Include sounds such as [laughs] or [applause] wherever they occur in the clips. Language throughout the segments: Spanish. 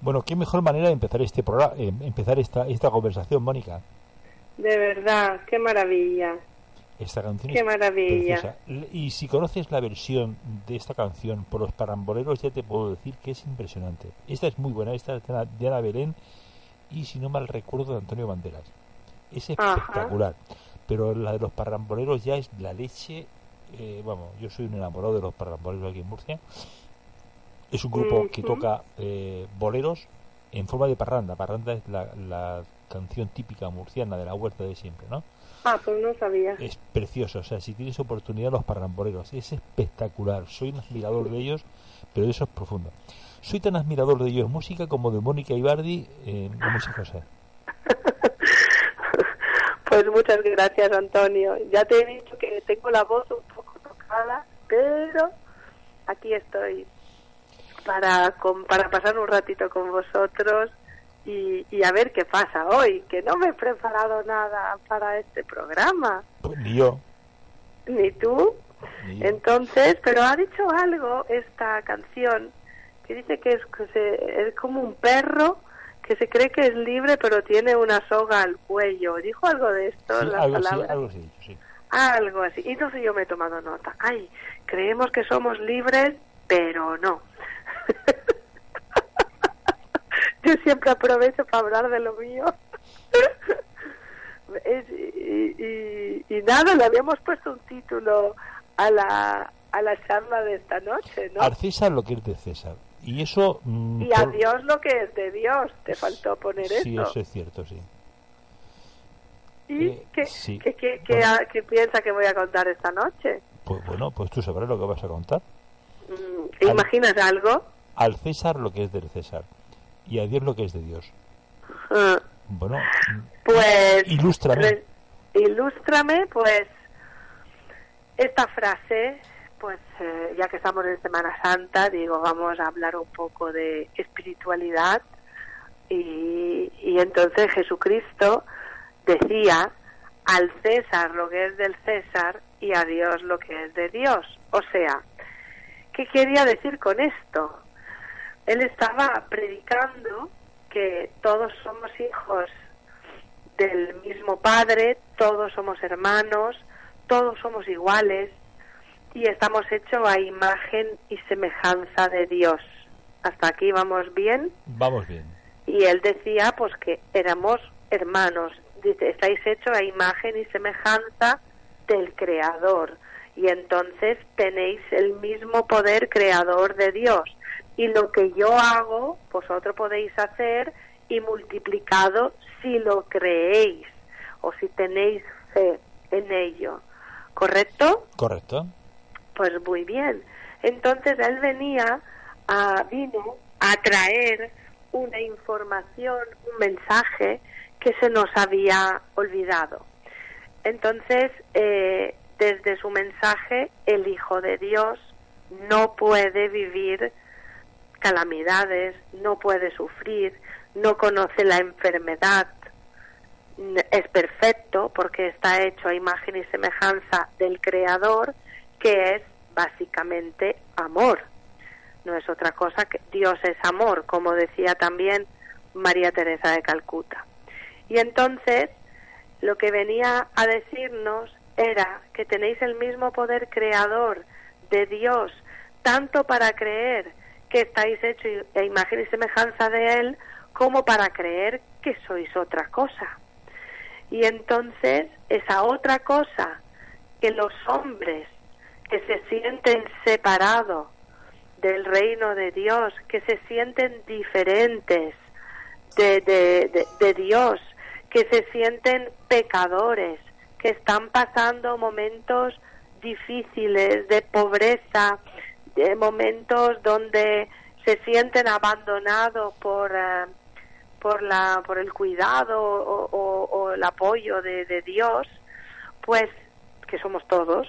Bueno, qué mejor manera de empezar este programa, eh, empezar esta, esta conversación, Mónica. De verdad, qué maravilla. Esta canción Qué es maravilla. preciosa. Y si conoces la versión de esta canción por los paramboleros, ya te puedo decir que es impresionante. Esta es muy buena, esta es de Ana, Belén y, si no mal recuerdo, de Antonio Banderas. Es Ajá. espectacular. Pero la de los paramboleros ya es la leche. eh, vamos, yo soy un enamorado de los paramboleros aquí en Murcia. Es un grupo que toca eh, boleros en forma de parranda. Parranda es la, la canción típica murciana de la huerta de siempre, ¿no? Ah, pues no sabía. es precioso. O sea, si tienes oportunidad, los parramboleros es espectacular. Soy un admirador de ellos, pero eso es profundo. Soy tan admirador de ellos música como de Mónica Ibardi eh, en muchas cosas. [laughs] Pues muchas gracias, Antonio. Ya te he dicho que tengo la voz un poco tocada, pero aquí estoy para, con- para pasar un ratito con vosotros y, y a ver qué pasa hoy, que no me he preparado nada para este programa, Pues ni yo. ni tú. ni yo. Entonces, pero ha dicho algo esta canción que dice que es, que se- es como un perro que se cree que es libre pero tiene una soga al cuello. Dijo algo de esto, Sí, las algo, así, palabras. algo así, sí. Algo así. Y entonces yo me he tomado nota. Ay, creemos que somos libres, pero no. [laughs] yo siempre aprovecho para hablar de lo mío. [laughs] Es- y, y- y nada, le habíamos puesto un título a la, a la charla de esta noche, ¿no? Al César lo que es de César. Y eso... mm, Y a por- Dios lo que es de Dios. Te faltó poner Sí, eso. eso es cierto, sí. ¿Y eh, qué, sí. qué- qué- qué- Bueno. qué piensa que voy a contar esta noche? Pues bueno, pues tú sabrás lo que vas a contar. Mm, ¿Te imaginas algo? Al César lo que es del César. Y a Dios lo que es de Dios. Ah, Bueno, Pues. Ilústrame. ilústrame, pues. Esta frase, pues eh, ya que estamos en Semana Santa, digo, vamos a hablar un poco de espiritualidad. Y, y entonces Jesucristo decía al César lo que es del César y a Dios lo que es de Dios. O sea, ¿qué quería decir con esto? Él estaba predicando que todos somos hijos del mismo Padre, todos somos hermanos, todos somos iguales y estamos hechos a imagen y semejanza de Dios. Hasta aquí vamos bien. vamos bien. Y él decía pues que éramos hermanos. Dice, estáis hechos a imagen y semejanza del Creador. Y entonces tenéis el mismo poder creador de Dios. Y lo que yo hago, vosotros podéis hacer y multiplicado si lo creéis o si tenéis fe en ello. ¿Correcto? Correcto. Pues muy bien. Entonces él venía a, vino a traer una información, un mensaje que se nos había olvidado. Entonces, eh, desde su mensaje, el Hijo de Dios no puede vivir calamidades, no puede sufrir, no conoce la enfermedad, es perfecto porque está hecho a imagen y semejanza del Creador, que es básicamente amor. No es otra cosa que Dios es amor, como decía también María Teresa de Calcuta. Y entonces, lo que venía a decirnos era que tenéis el mismo poder creador de Dios, tanto para creer que estáis hechos a imagen y semejanza de Él, como para creer que sois otra cosa. Y entonces esa otra cosa que los hombres que se sienten separados del reino de Dios, que se sienten diferentes de, de, de Dios, que se sienten pecadores, que están pasando momentos difíciles de pobreza, de momentos donde se sienten abandonados por, eh, por, la, por el cuidado o, el apoyo de, Dios, pues, que somos todos,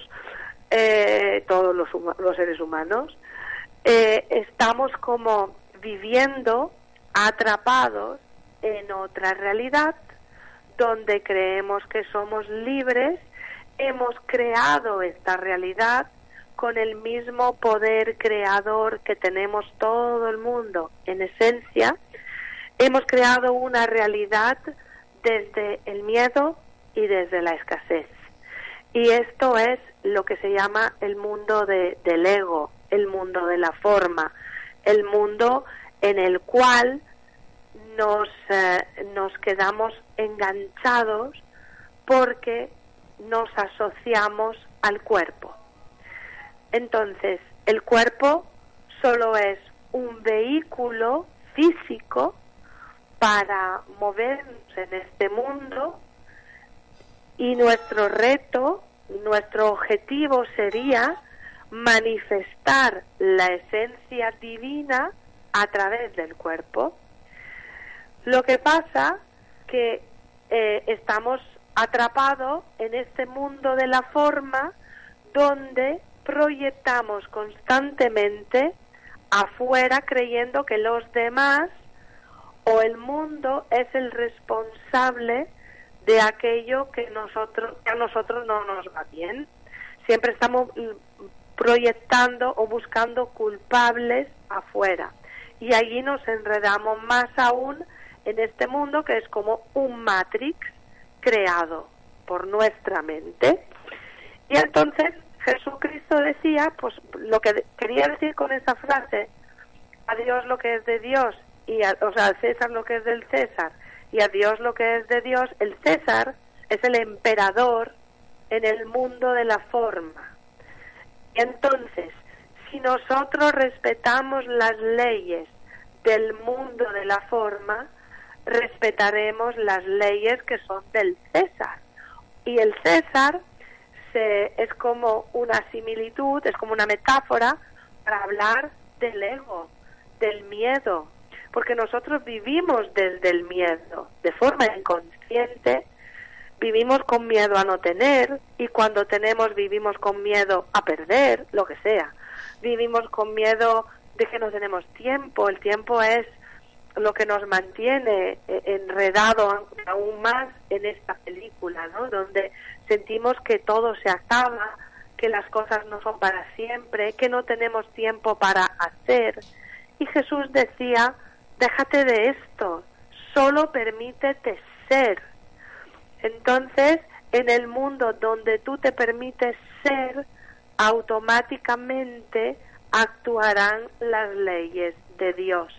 eh, todos los, los, seres humanos, eh, estamos como viviendo atrapados en otra realidad donde creemos que somos libres, hemos creado esta realidad con el mismo poder creador que tenemos todo el mundo en esencia, hemos creado una realidad desde el miedo y desde la escasez. Y esto es lo que se llama el mundo de, del ego, el mundo de la forma, el mundo en el cual nos, eh, nos quedamos enganchados porque nos asociamos al cuerpo. Entonces, el cuerpo solo es un vehículo físico para movernos en este mundo y nuestro reto, nuestro objetivo sería manifestar la esencia divina a través del cuerpo. Lo que pasa que eh, estamos atrapados en este mundo de la forma donde proyectamos constantemente afuera creyendo que los demás o el mundo es el responsable de aquello que nosotros a nosotros no nos va bien. Siempre estamos proyectando o buscando culpables afuera. Y allí nos enredamos más aún en este mundo que es como un matrix creado por nuestra mente. Y entonces Jesucristo decía, pues lo que quería decir con esa frase, a Dios lo que es de Dios, y o sea, al César lo que es del César, y a Dios lo que es de Dios, el César es el emperador en el mundo de la forma. Entonces, si nosotros respetamos las leyes del mundo de la forma, respetaremos las leyes que son del César. Y el César se, es como una similitud, es como una metáfora para hablar del ego, del miedo, porque nosotros vivimos desde el miedo, de forma inconsciente, vivimos con miedo a no tener y cuando tenemos vivimos con miedo a perder, lo que sea. Vivimos con miedo de que no tenemos tiempo, el tiempo es lo que nos mantiene eh, enredado aún más en esta película, ¿no? Donde sentimos que todo se acaba, que las cosas no son para siempre, que no tenemos tiempo para hacer. Y Jesús decía, déjate de esto, solo permítete ser. Entonces, en el mundo donde tú te permites ser, automáticamente actuarán las leyes de Dios,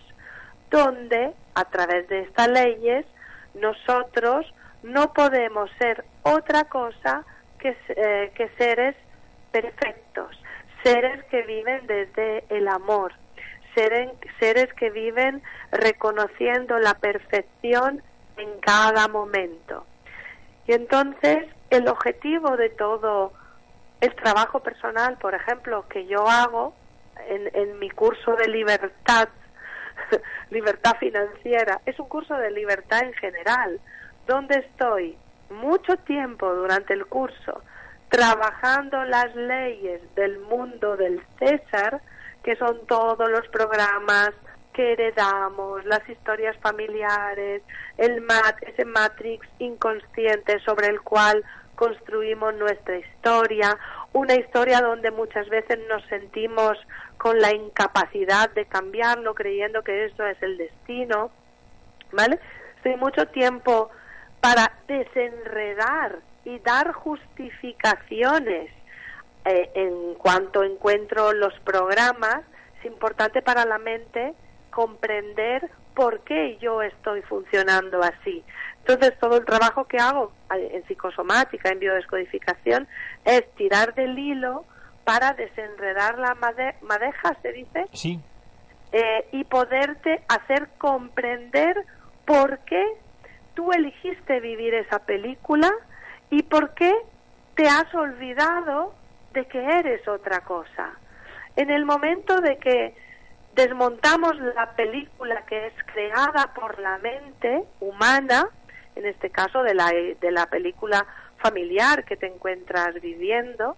donde a través de estas leyes nosotros no podemos ser otra cosa que, eh, que seres perfectos, seres que viven desde el amor, seres, seres que viven reconociendo la perfección en cada momento. Y entonces el objetivo de todo el trabajo personal, por ejemplo, que yo hago en, en mi curso de libertad, [laughs] libertad financiera, es un curso de libertad en general, donde estoy mucho tiempo durante el curso trabajando las leyes del mundo del César, que son todos los programas que heredamos, las historias familiares, el mat, ese matrix inconsciente sobre el cual construimos nuestra historia, una historia donde muchas veces nos sentimos con la incapacidad de cambiarlo, creyendo que eso es el destino, ¿vale? Estoy mucho tiempo para desenredar y dar justificaciones eh, en cuanto encuentro los programas, es importante para la mente comprender por qué yo estoy funcionando así. Entonces, todo el trabajo que hago eh, en psicosomática, en biodescodificación, es tirar del hilo para desenredar la madeja, ¿se dice? Sí. Eh, y poderte hacer comprender por qué tú elegiste vivir esa película y por qué te has olvidado de que eres otra cosa. En el momento de que desmontamos la película que es creada por la mente humana, en este caso de la, de la película familiar que te encuentras viviendo,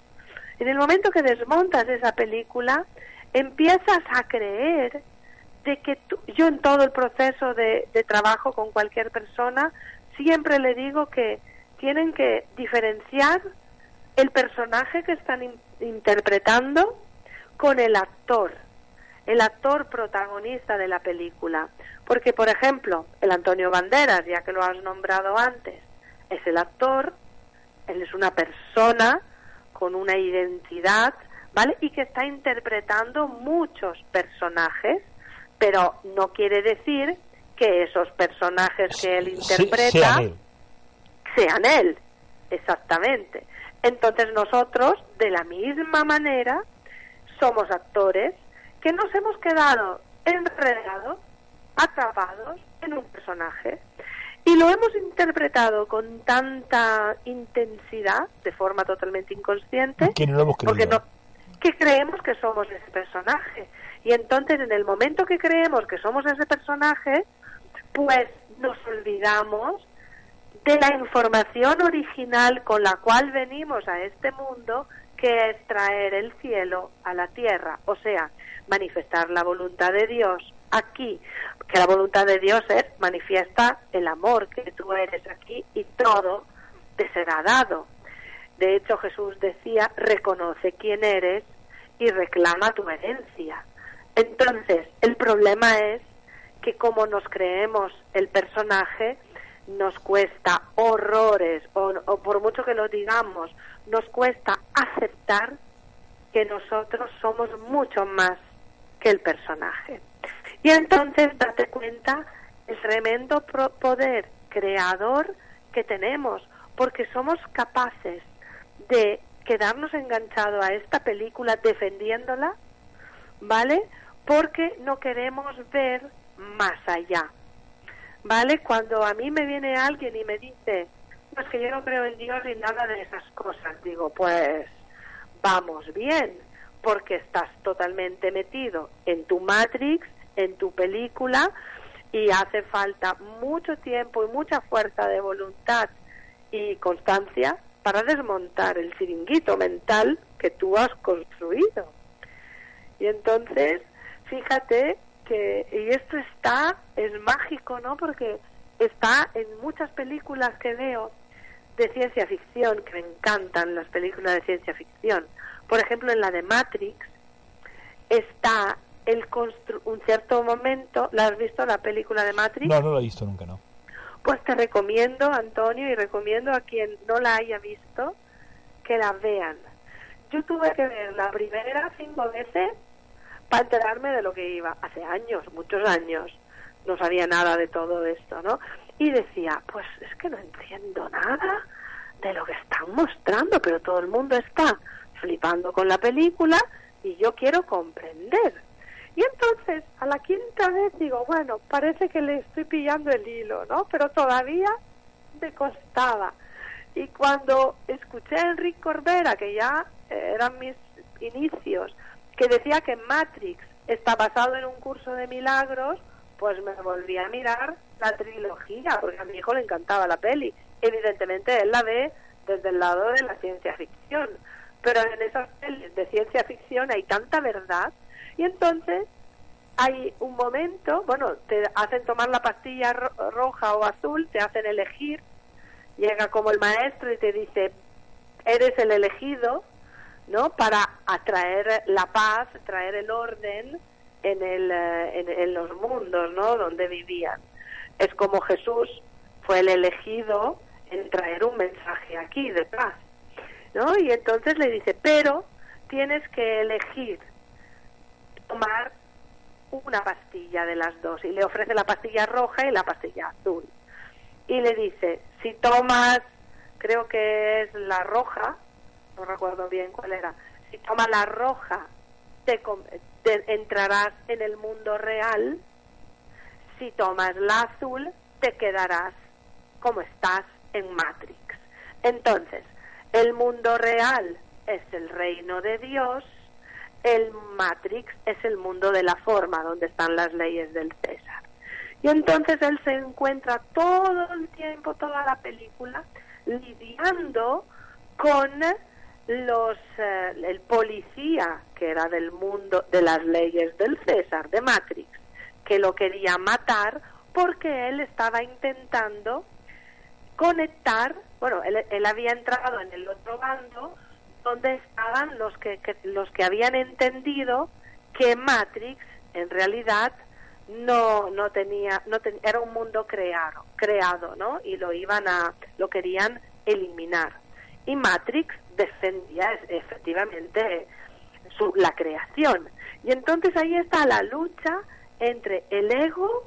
en el momento que desmontas esa película, empiezas a creer de que yo en todo el proceso de, trabajo con cualquier persona siempre le digo que tienen que diferenciar el personaje que están interpretando con el actor, el actor protagonista de la película. Porque, por ejemplo, el Antonio Banderas, ya que lo has nombrado antes, es el actor, él es una persona con una identidad, ¿vale? Y que está interpretando muchos personajes pero no quiere decir que esos personajes que él interpreta sean él. exactamente. Entonces nosotros, de la misma manera, somos actores que nos hemos quedado enredados, atrapados en un personaje y lo hemos interpretado con tanta intensidad, de forma totalmente inconsciente, que no porque no, que creemos que somos ese personaje. Y entonces en el momento que creemos que somos ese personaje, pues nos olvidamos de la información original con la cual venimos a este mundo, que es traer el cielo a la tierra, o sea, manifestar la voluntad de Dios aquí, que la voluntad de Dios es manifiesta el amor que tú eres aquí y todo te será dado. De hecho, Jesús decía, reconoce quién eres y reclama tu herencia. Entonces, el problema es que como nos creemos el personaje, nos cuesta horrores, o, por mucho que lo digamos, nos cuesta aceptar que nosotros somos mucho más que el personaje. Y entonces date cuenta el tremendo poder creador que tenemos, porque somos capaces de quedarnos enganchados a esta película defendiéndola, ¿vale? Porque no queremos ver más allá. ¿Vale? Cuando a mí me viene alguien y me dice, pues que yo no creo en Dios ni nada de esas cosas, digo, pues vamos bien, porque estás totalmente metido en tu Matrix, en tu película, y hace falta mucho tiempo y mucha fuerza de voluntad y constancia para desmontar el chiringuito mental que tú has construido. Y entonces fíjate que, y esto está, es mágico, ¿no? Porque está en muchas películas que veo de ciencia ficción, que me encantan las películas de ciencia ficción. Por ejemplo, en la de Matrix está el un cierto momento, ¿la has visto la película de Matrix? No, no la he visto nunca, no. Pues te recomiendo, Antonio, y recomiendo a quien no la haya visto que la vean. Yo tuve que ver la primera cinco veces para enterarme de lo que iba. Hace años, muchos años, no sabía nada de todo esto, ¿no? Y decía, pues es que no entiendo nada de lo que están mostrando, pero todo el mundo está flipando con la película y yo quiero comprender. Y entonces, a la quinta vez digo, bueno, parece que le estoy pillando el hilo, ¿no? Pero todavía me costaba. Y cuando escuché a Enrique Corbera, que ya eran mis inicios, que decía que Matrix está basado en un curso de milagros, pues me volví a mirar la trilogía, porque a mi hijo le encantaba la peli. Evidentemente él la ve desde el lado de la ciencia ficción, pero en esas pelis de ciencia ficción hay tanta verdad y entonces hay un momento, bueno, te hacen tomar la pastilla roja o azul, te hacen elegir, llega como el maestro y te dice, eres el elegido, ¿no? Para atraer la paz, traer el orden en, el, eh, en, los mundos, ¿no? Donde vivían. Es como Jesús fue el elegido en traer un mensaje aquí de paz, ¿no? Y entonces le dice, pero tienes que elegir tomar una pastilla de las dos y le ofrece la pastilla roja y la pastilla azul. Y le dice, si tomas, creo que es la roja, no recuerdo bien cuál era, si tomas la roja te, entrarás en el mundo real, si tomas la azul te quedarás como estás en Matrix. Entonces, el mundo real es el reino de Dios, el Matrix es el mundo de la forma, donde están las leyes del César. Y entonces él se encuentra todo el tiempo, toda la película, lidiando con los eh, el policía que era del mundo de las leyes del César de Matrix que lo quería matar porque él estaba intentando conectar bueno él, él había entrado en el otro bando donde estaban los que, los que habían entendido que Matrix en realidad no no tenía no era un mundo creado creado no y lo iban a lo querían eliminar. Y Matrix defendía efectivamente su, la creación. Y entonces ahí está la lucha entre el ego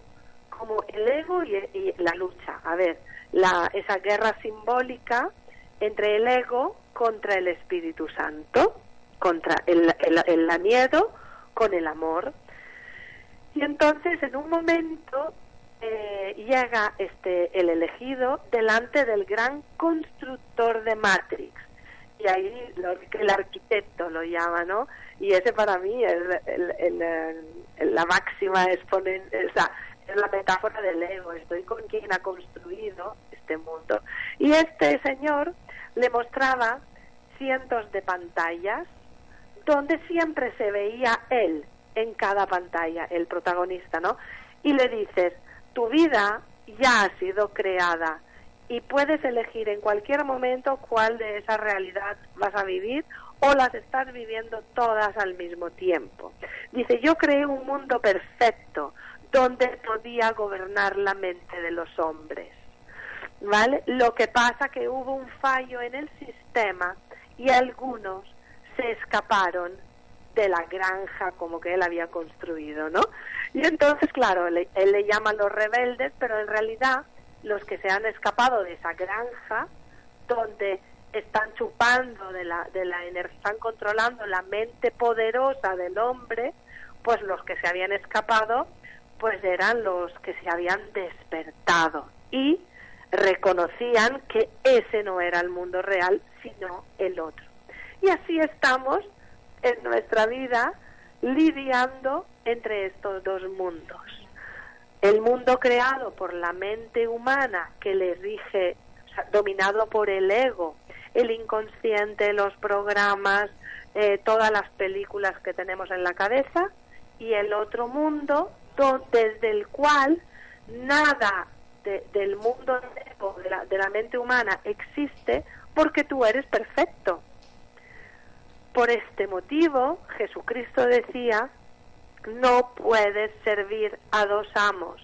como el ego y, la lucha. A ver la esa guerra simbólica entre el ego contra el Espíritu Santo contra el, el, el miedo con el amor. Y entonces en un momento eh, llega este el elegido delante del gran constructor de Matrix y ahí lo, el arquitecto lo llama, ¿no? Y ese para mí es la máxima exponente, o sea, es la metáfora del ego, estoy con quien ha construido este mundo. Y este señor le mostraba cientos de pantallas donde siempre se veía él, en cada pantalla, el protagonista, ¿no? Y le dices, tu vida ya ha sido creada y puedes elegir en cualquier momento cuál de esa realidad vas a vivir o las estás viviendo todas al mismo tiempo. Dice, yo creé un mundo perfecto donde podía gobernar la mente de los hombres. ¿Vale? Lo que pasa que hubo un fallo en el sistema y algunos se escaparon de la granja como que él había construido, ¿no? Y entonces, claro, él, le llama los rebeldes, pero en realidad los que se han escapado de esa granja, donde están chupando de la, de la energía, están controlando la mente poderosa del hombre, pues los que se habían escapado, pues eran los que se habían despertado y reconocían que ese no era el mundo real, sino el otro. Y así estamos en nuestra vida lidiando entre estos dos mundos. El mundo creado por la mente humana que le rige, dominado por el ego, el inconsciente, los programas, eh, todas las películas que tenemos en la cabeza, y el otro mundo desde el cual nada del mundo de la, de la mente humana existe porque tú eres perfecto. Por este motivo, Jesucristo decía, no puedes servir a dos amos,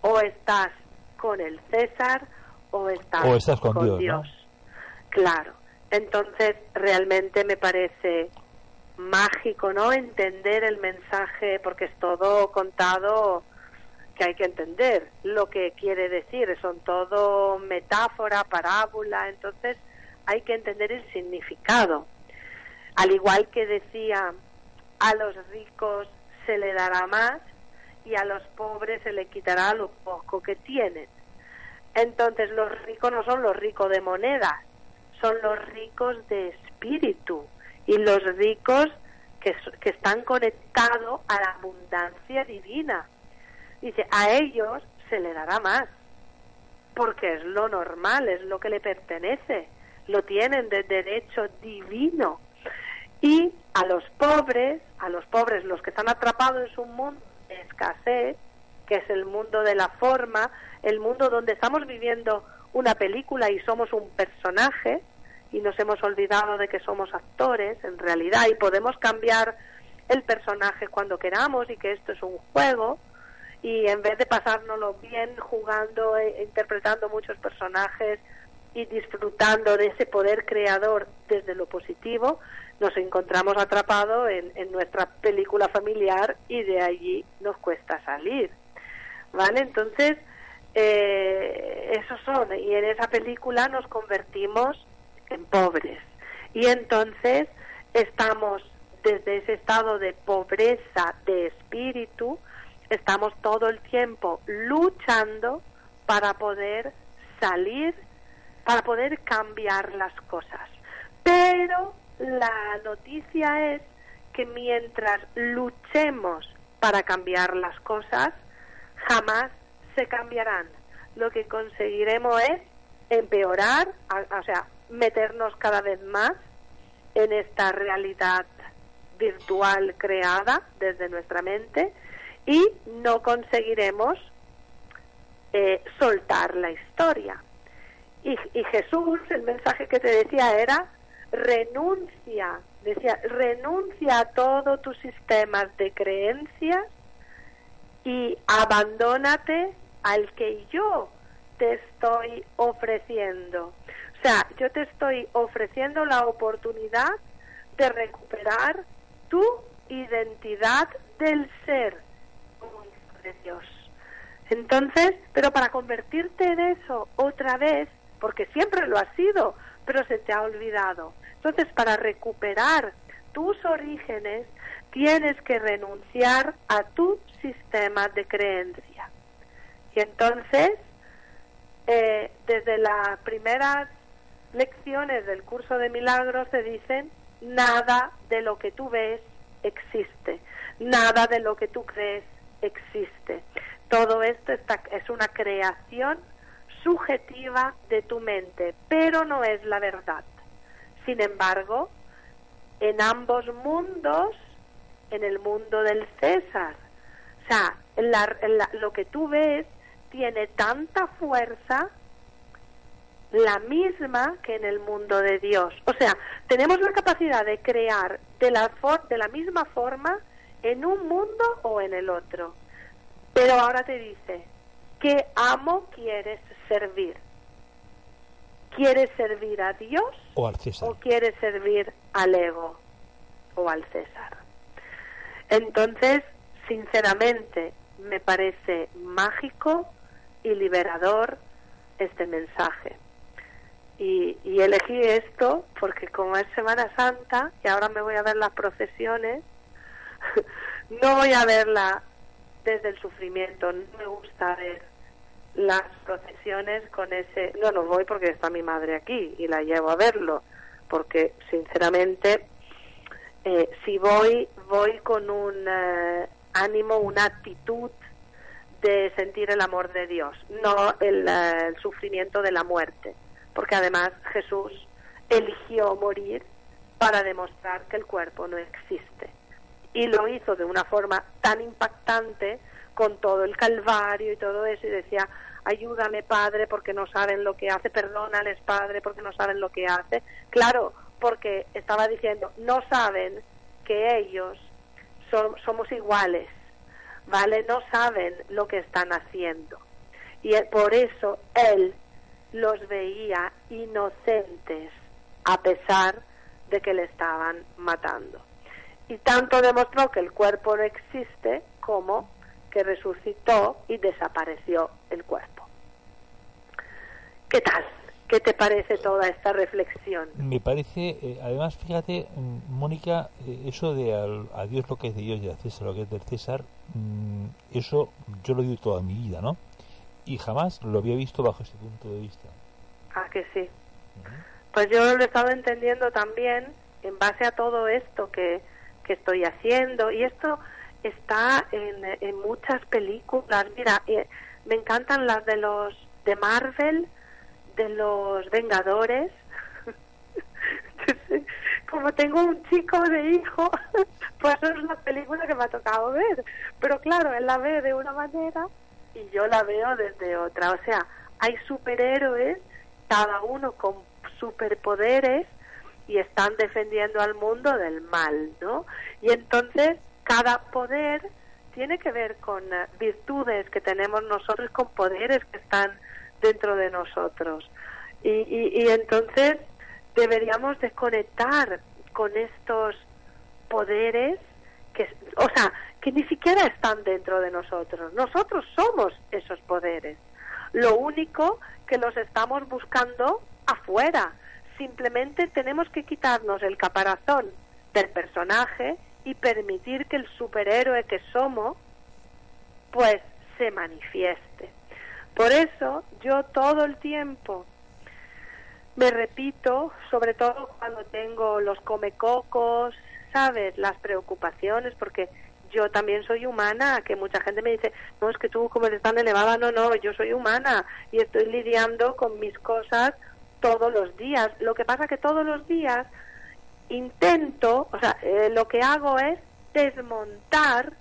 o estás con el César o estás, con, Dios. Claro, entonces realmente me parece mágico, ¿no? Entender el mensaje, porque es todo contado que hay que entender lo que quiere decir, son todo metáfora, parábola, entonces hay que entender el significado. Al igual que decía, a los ricos se le dará más y a los pobres se le quitará lo poco que tienen. Entonces los ricos no son los ricos de monedas, son los ricos de espíritu y los ricos que, que están conectados a la abundancia divina. Dice, a ellos se le dará más, porque es lo normal, es lo que le pertenece, lo tienen de derecho divino y a los pobres, a los pobres, los que están atrapados en su mundo de escasez, que es el mundo de la forma, el mundo donde estamos viviendo una película y somos un personaje y nos hemos olvidado de que somos actores en realidad y podemos cambiar el personaje cuando queramos y que esto es un juego y en vez de pasárnoslo bien jugando e interpretando muchos personajes y disfrutando de ese poder creador desde lo positivo, nos encontramos atrapados en, nuestra película familiar y de allí nos cuesta salir. ¿Vale? Entonces, eh, esos son, y en esa película nos convertimos en pobres. Y entonces estamos desde ese estado de pobreza de espíritu, estamos todo el tiempo luchando para poder salir, para poder cambiar las cosas. Pero la noticia es que mientras luchemos para cambiar las cosas, jamás se cambiarán. Lo que conseguiremos es empeorar, o sea, meternos cada vez más en esta realidad virtual creada desde nuestra mente y no conseguiremos eh, soltar la historia. Y, y Jesús, el mensaje que te decía era, renuncia, decía, renuncia a todos tus sistemas de creencias y abandónate al que yo te estoy ofreciendo. O sea, yo te estoy ofreciendo la oportunidad de recuperar tu identidad del ser como hijo de Dios. Entonces, pero para convertirte en eso otra vez, porque siempre lo has sido, pero se te ha olvidado. Entonces, para recuperar tus orígenes, tienes que renunciar a tu sistema de creencia. Y entonces, eh, desde las primeras lecciones del curso de milagros se dicen, nada de lo que tú ves existe, nada de lo que tú crees existe. Todo esto es una creación subjetiva de tu mente, pero no es la verdad. Sin embargo, en ambos mundos, en el mundo del César, o sea, lo que tú ves tiene tanta fuerza la misma que en el mundo de Dios. O sea, tenemos la capacidad de crear de la, de la misma forma en un mundo o en el otro. Pero ahora te dice, ¿qué amo quieres servir? ¿Quieres servir a Dios o, al César. o quieres servir al ego o al César? Entonces, sinceramente, me parece mágico y liberador este mensaje. Y, y, elegí esto porque como es Semana Santa y ahora me voy a ver las procesiones, [laughs] no voy a verla desde el sufrimiento, no me gusta ver las procesiones con ese... No, no voy porque está mi madre aquí y la llevo a verlo, porque sinceramente eh, si voy, voy con un eh, ánimo, una actitud de sentir el amor de Dios, no eh, el sufrimiento de la muerte, porque además Jesús eligió morir para demostrar que el cuerpo no existe. Y lo hizo de una forma tan impactante con todo el calvario y todo eso y decía, ayúdame Padre porque no saben lo que hace, perdónales Padre porque no saben lo que hace. Claro, porque estaba diciendo, no saben que ellos son, somos iguales, ¿vale? No saben lo que están haciendo. Y por eso Él los veía inocentes a pesar de que le estaban matando. Y tanto demostró que el cuerpo no existe como que resucitó y desapareció el cuerpo. ¿Qué tal? ¿Qué te parece toda esta reflexión? Me parece, eh, además, fíjate, mm, Mónica, eh, eso de a Dios lo que es de Dios y a César lo que es del César, mm, eso yo lo digo toda mi vida, ¿no? Y jamás lo había visto bajo ese punto de vista. Ah, que sí. Pues yo lo he estado entendiendo también en base a todo esto que, que estoy haciendo. Y esto está en, en muchas películas. Mira, eh, me encantan las de los de Marvel, de los Vengadores. [laughs] Como tengo un chico de hijo, [laughs] pues es la película que me ha tocado ver. Pero claro, él la ve de una manera y yo la veo desde otra. O sea, hay superhéroes, cada uno con superpoderes y están defendiendo al mundo del mal, ¿no? Y entonces cada poder tiene que ver con eh, virtudes que tenemos nosotros, con poderes que están dentro de nosotros. Y, y, y entonces deberíamos desconectar con estos poderes que, o sea, que ni siquiera están dentro de nosotros. Nosotros somos esos poderes. Lo único que los estamos buscando afuera. Simplemente tenemos que quitarnos el caparazón del personaje y permitir que el superhéroe que somos pues se manifieste. Por eso yo todo el tiempo me repito, sobre todo cuando tengo los comecocos, sabes las preocupaciones, porque yo también soy humana, que mucha gente me dice, no, es que tú como eres tan elevada, no, no, yo soy humana y estoy lidiando con mis cosas todos los días. Lo que pasa que todos los días intento, o sea, eh, lo que hago es desmontar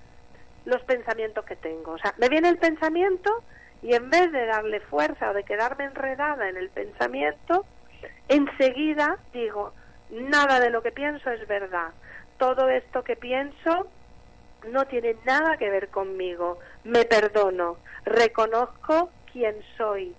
los pensamientos que tengo. O sea, me viene el pensamiento y en vez de darle fuerza o de quedarme enredada en el pensamiento, enseguida digo, nada de lo que pienso es verdad. Todo esto que pienso no tiene nada que ver conmigo. Me perdono, reconozco quién soy,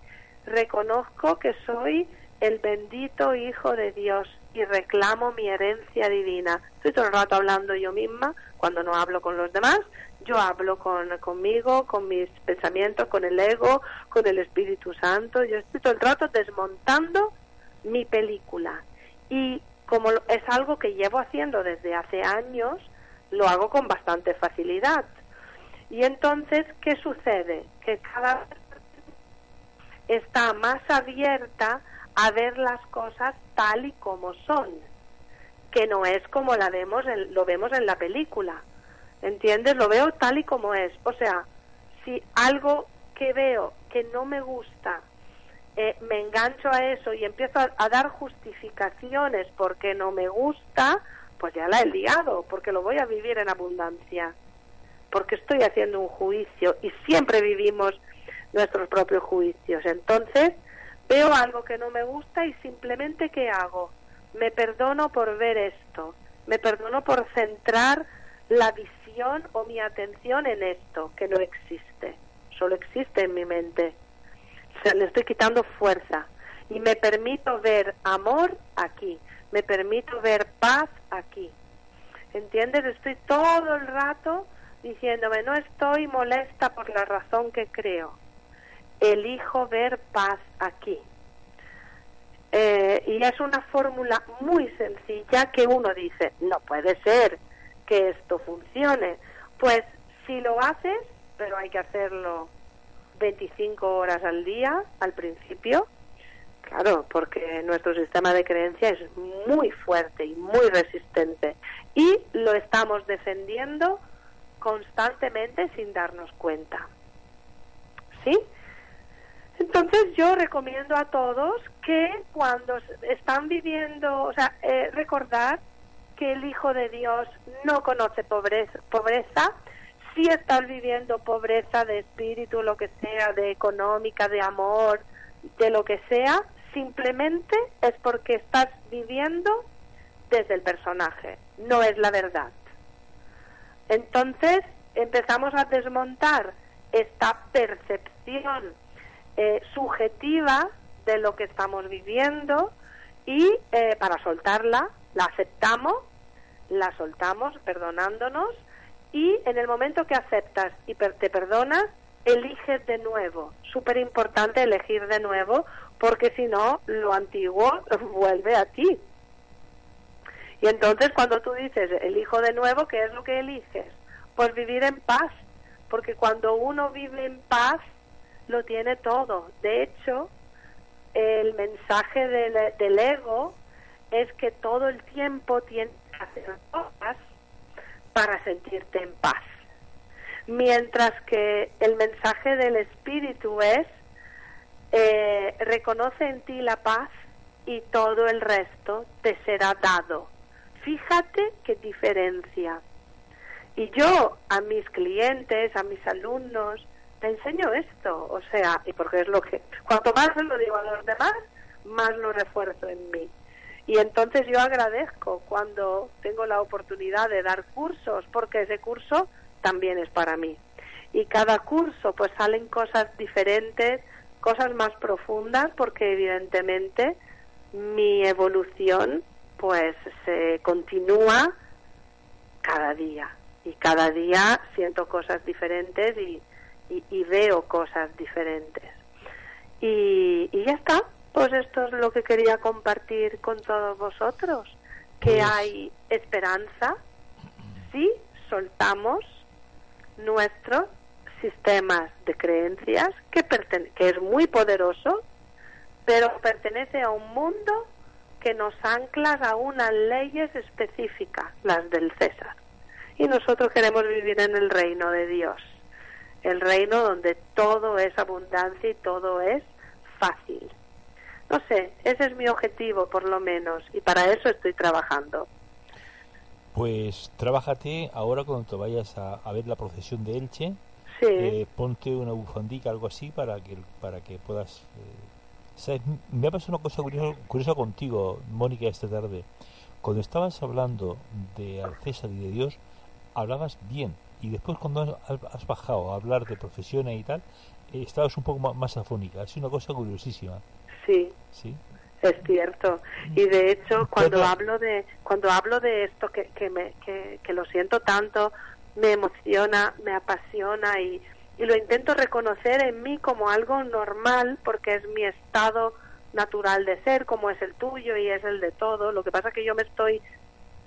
reconozco que soy el bendito Hijo de Dios y reclamo mi herencia divina. Estoy todo el rato hablando yo misma, cuando no hablo con los demás, yo hablo con, conmigo, con mis pensamientos, con el ego, con el Espíritu Santo. Yo estoy todo el rato desmontando mi película. Y como es algo que llevo haciendo desde hace años, lo hago con bastante facilidad. Y entonces, ¿qué sucede? Que cada vez está más abierta a ver las cosas tal y como son, que no es como la vemos lo vemos en la película. ¿Entiendes? Lo veo tal y como es. O sea, si algo que veo que no me gusta, eh, me engancho a eso y empiezo a, dar justificaciones porque no me gusta, pues ya la he liado, porque lo voy a vivir en abundancia, porque estoy haciendo un juicio y siempre vivimos nuestros propios juicios. Entonces, veo algo que no me gusta y simplemente ¿qué hago? Me perdono por ver esto, me perdono por centrar la visión o mi atención en esto, que no existe, solo existe en mi mente. le estoy quitando fuerza y me permito ver amor aquí, me permito ver paz aquí. ¿Entiendes? Estoy todo el rato diciéndome, no estoy molesta por la razón que creo elijo ver paz aquí. Eh, y es una fórmula muy sencilla que uno dice, no puede ser que esto funcione. Pues si lo haces, pero hay que hacerlo 25 horas al día al principio, claro, porque nuestro sistema de creencia es muy fuerte y muy resistente y lo estamos defendiendo constantemente sin darnos cuenta. ¿Sí? Entonces yo recomiendo a todos que cuando están viviendo, o sea, eh, recordar que el Hijo de Dios no conoce pobreza, pobreza, si estás viviendo pobreza de espíritu, lo que sea, de económica, de amor, de lo que sea, simplemente es porque estás viviendo desde el personaje, no es la verdad. Entonces empezamos a desmontar esta percepción eh, subjetiva de lo que estamos viviendo y eh, para soltarla la aceptamos, la soltamos perdonándonos y en el momento que aceptas y te perdonas, eliges de nuevo. Súper importante elegir de nuevo porque si no, lo antiguo [laughs] vuelve a ti. Y entonces cuando tú dices elijo de nuevo, ¿qué es lo que eliges? Pues vivir en paz, porque cuando uno vive en paz, lo tiene todo. De hecho, el mensaje del, ego es que todo el tiempo tienes que hacer cosas para sentirte en paz. Mientras que el mensaje del espíritu es eh, reconoce en ti la paz y todo el resto te será dado. Fíjate qué diferencia. Y yo a mis clientes, a mis alumnos, te enseño esto, o sea, y porque es lo que, cuanto más lo digo a los demás, más lo refuerzo en mí. Y entonces yo agradezco cuando tengo la oportunidad de dar cursos, porque ese curso también es para mí. Y cada curso pues salen cosas diferentes, cosas más profundas, porque evidentemente mi evolución pues se continúa cada día. Y cada día siento cosas diferentes y, y, veo cosas diferentes. Y, ya está, pues esto es lo que quería compartir con todos vosotros, que pues hay esperanza si soltamos nuestros sistemas de creencias, que, que es muy poderoso, pero pertenece a un mundo que nos anclan a unas leyes específicas, las del César. Y nosotros queremos vivir en el reino de Dios, el reino donde todo es abundancia y todo es fácil. No sé, ese es mi objetivo por lo menos y para eso estoy trabajando. Pues trabájate ahora cuando te vayas a, ver la procesión de Elche. Sí. Eh, ponte una bufandica, algo así, para que, para que puedas... Eh, ¿sabes? Me ha pasado una cosa curiosa, curiosa contigo, Mónica, esta tarde. Cuando estabas hablando de al César y de Dios, hablabas bien. Y después cuando has, bajado a hablar de profesiones y tal, eh, estabas un poco más, afónica. Es una cosa curiosísima. Sí. Sí. Es cierto. Y de hecho, cuando hablo de cuando hablo de esto que, que, me, que, que lo siento tanto, me emociona, me apasiona y, y lo intento reconocer en mí como algo normal porque es mi estado natural de ser, como es el tuyo y es el de todo. Lo que pasa es que yo me estoy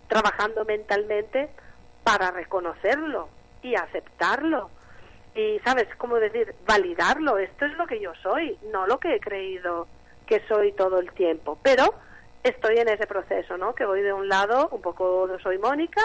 trabajando mentalmente para reconocerlo y aceptarlo. Y, ¿sabes? cómo decir, validarlo. Esto es lo que yo soy, no lo que he creído que soy todo el tiempo, pero estoy en ese proceso, ¿no? Que voy de un lado, un poco soy Mónica,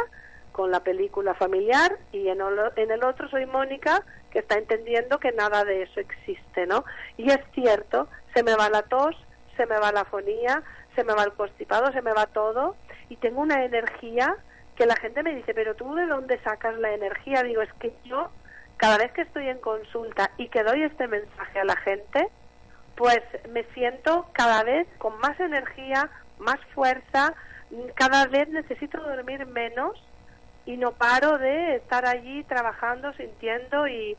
con la película familiar, y en, en el otro soy Mónica, que está entendiendo que nada de eso existe, ¿no? Y es cierto, se me va la tos, se me va la fonía, se me va el constipado, se me va todo, y tengo una energía que la gente me dice, pero tú de dónde sacas la energía? Digo, es que yo, cada vez que estoy en consulta y que doy este mensaje a la gente, pues me siento cada vez con más energía, más fuerza, cada vez necesito dormir menos y no paro de estar allí trabajando, sintiendo y,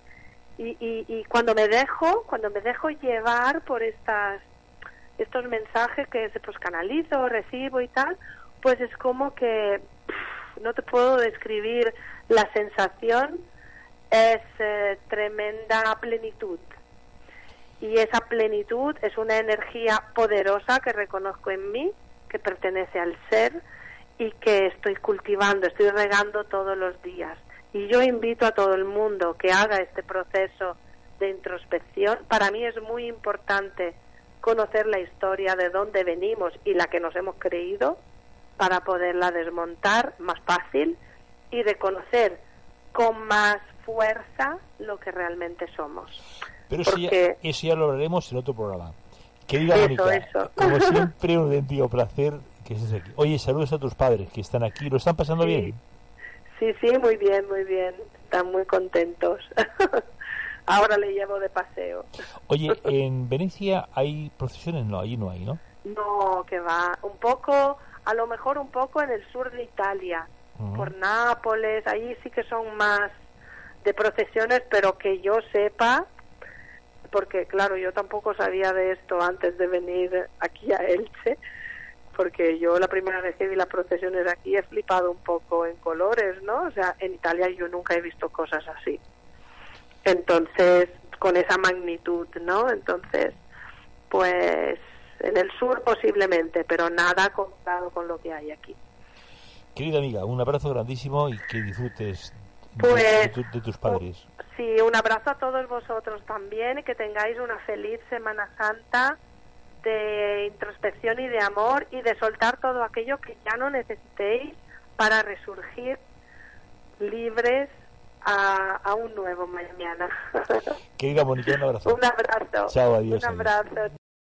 y, y, cuando me dejo, cuando me dejo llevar por estas estos mensajes que pues canalizo, recibo y tal, pues es como que no te puedo describir la sensación, es eh, tremenda plenitud y esa plenitud es una energía poderosa que reconozco en mí, que pertenece al ser y que estoy cultivando, estoy regando todos los días. Y yo invito a todo el mundo que haga este proceso de introspección. Para mí es muy importante conocer la historia de dónde venimos y la que nos hemos creído para poderla desmontar más fácil y reconocer con más fuerza lo que realmente somos. Pero eso, ya, lo hablaremos en otro programa. Querida Mónica, como [laughs] siempre, un auténtico placer que estés aquí. Oye, saludos a tus padres que están aquí. ¿Lo están pasando bien? Sí, sí, muy bien, muy bien. Están muy contentos. [laughs] Ahora le llevo de paseo. Oye, [laughs] ¿en Venecia hay procesiones? No, allí no hay, ¿no? No, que va. Un poco, a lo mejor un poco en el sur de Italia, por Nápoles, ahí sí que son más de procesiones, pero que yo sepa, porque claro, yo tampoco sabía de esto antes de venir aquí a Elche, porque yo la primera vez que vi las procesiones aquí he flipado un poco en colores, ¿no? O sea, en Italia yo nunca he visto cosas así. Entonces, con esa magnitud, ¿no? Entonces, pues en el sur posiblemente, pero nada comparado con lo que hay aquí. Querida amiga, un abrazo grandísimo y que disfrutes pues, de, tus padres. Sí, un abrazo a todos vosotros también y que tengáis una feliz Semana Santa de introspección y de amor y de soltar todo aquello que ya no necesitéis para resurgir libres a, a un nuevo mañana. [laughs] Querida Mónica, un abrazo. Un abrazo. Chao, adiós. Un abrazo.